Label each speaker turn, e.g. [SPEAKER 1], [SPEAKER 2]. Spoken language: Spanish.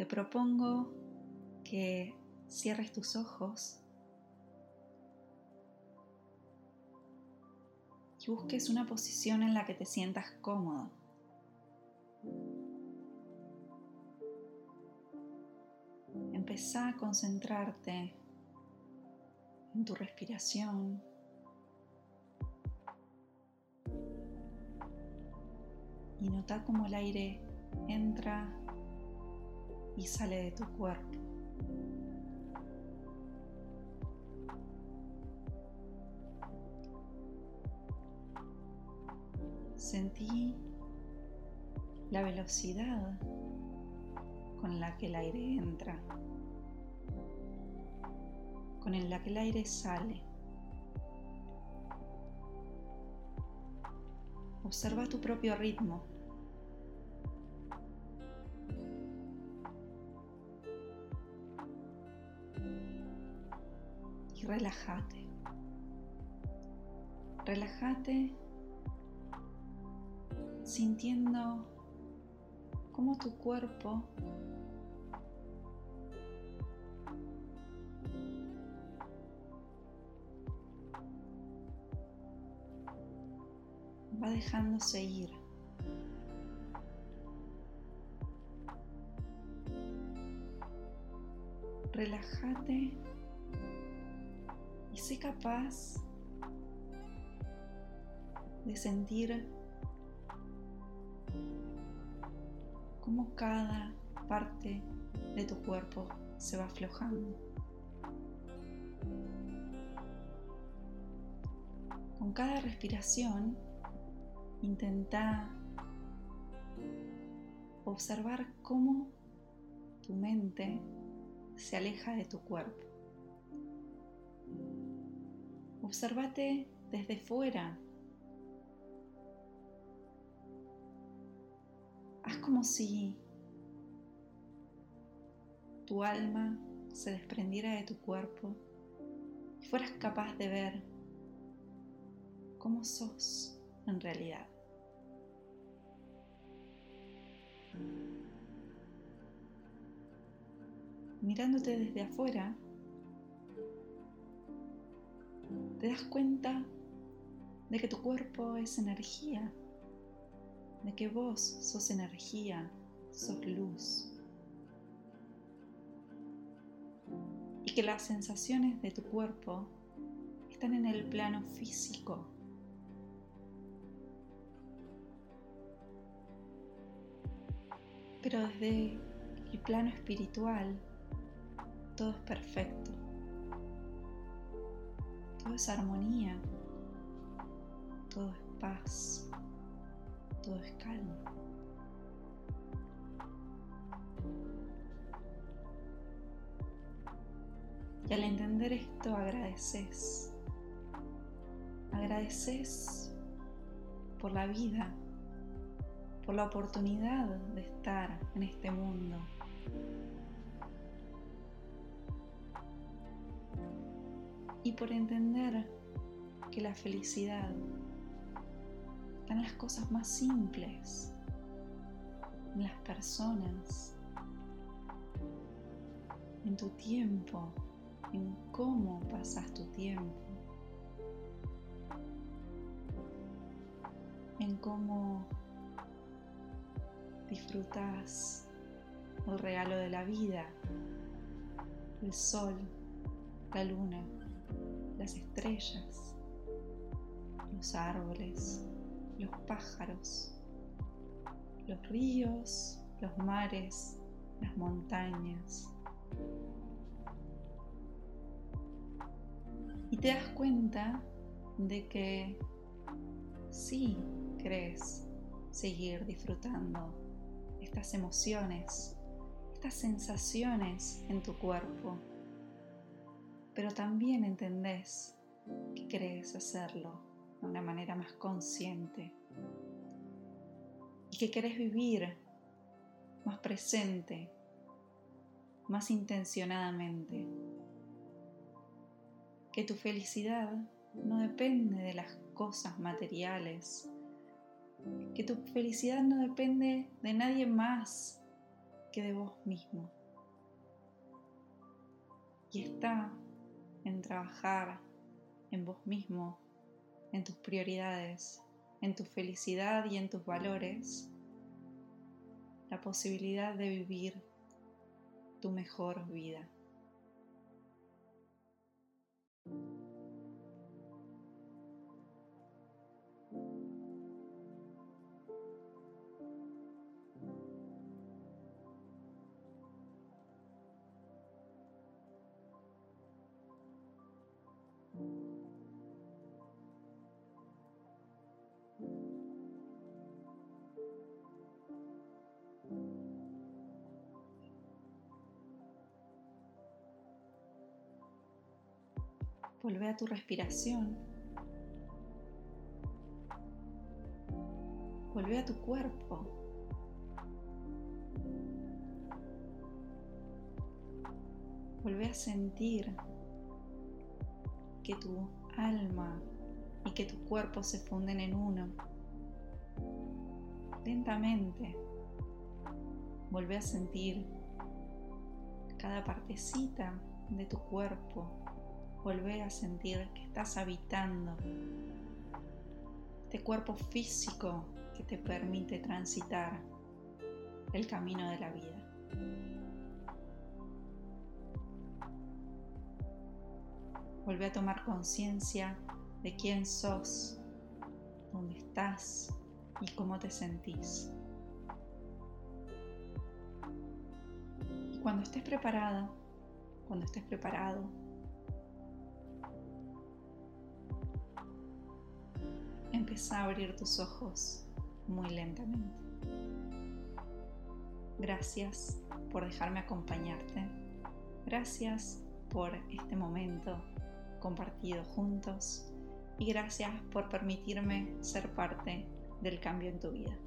[SPEAKER 1] te propongo que cierres tus ojos y busques una posición en la que te sientas cómodo. Empezá a concentrarte en tu respiración. Y nota cómo el aire entra y sale de tu cuerpo. Sentí la velocidad con la que el aire entra, con la que el aire sale. Observa tu propio ritmo. Y relájate. Relájate sintiendo cómo tu cuerpo va dejándose ir. Relájate y sé capaz de sentir cómo cada parte de tu cuerpo se va aflojando. Con cada respiración intenta observar cómo tu mente se aleja de tu cuerpo. Observate desde fuera como si tu alma se desprendiera de tu cuerpo y fueras capaz de ver cómo sos en realidad. Mirándote desde afuera, te das cuenta de que tu cuerpo es energía de que vos sos energía, sos luz. Y que las sensaciones de tu cuerpo están en el plano físico. Pero desde el plano espiritual, todo es perfecto. Todo es armonía. Todo es paz todo es calma. Y al entender esto agradeces. Agradeces por la vida, por la oportunidad de estar en este mundo. Y por entender que la felicidad en las cosas más simples, en las personas, en tu tiempo, en cómo pasas tu tiempo, en cómo disfrutas el regalo de la vida, el sol, la luna, las estrellas, los árboles, los pájaros, los ríos, los mares, las montañas. Y te das cuenta de que sí crees seguir disfrutando estas emociones, estas sensaciones en tu cuerpo, pero también entendés que crees hacerlo de una manera más consciente y que querés vivir más presente, más intencionadamente. Que tu felicidad no depende de las cosas materiales, que tu felicidad no depende de nadie más que de vos mismo. Y está en trabajar en vos mismo, en tus prioridades, en tu felicidad y en tus valores, la posibilidad de vivir tu mejor vida. Vuelve a tu respiración. Vuelve a tu cuerpo. Vuelve a sentir que tu alma y que tu cuerpo se funden en uno. Lentamente. Vuelve a sentir cada partecita de tu cuerpo volver a sentir que estás habitando este cuerpo físico que te permite transitar el camino de la vida. Vuelve a tomar conciencia de quién sos, dónde estás y cómo te sentís. Y cuando estés preparada, cuando estés preparado, empieza a abrir tus ojos muy lentamente. Gracias por dejarme acompañarte. Gracias por este momento compartido juntos y gracias por permitirme ser parte del cambio en tu vida.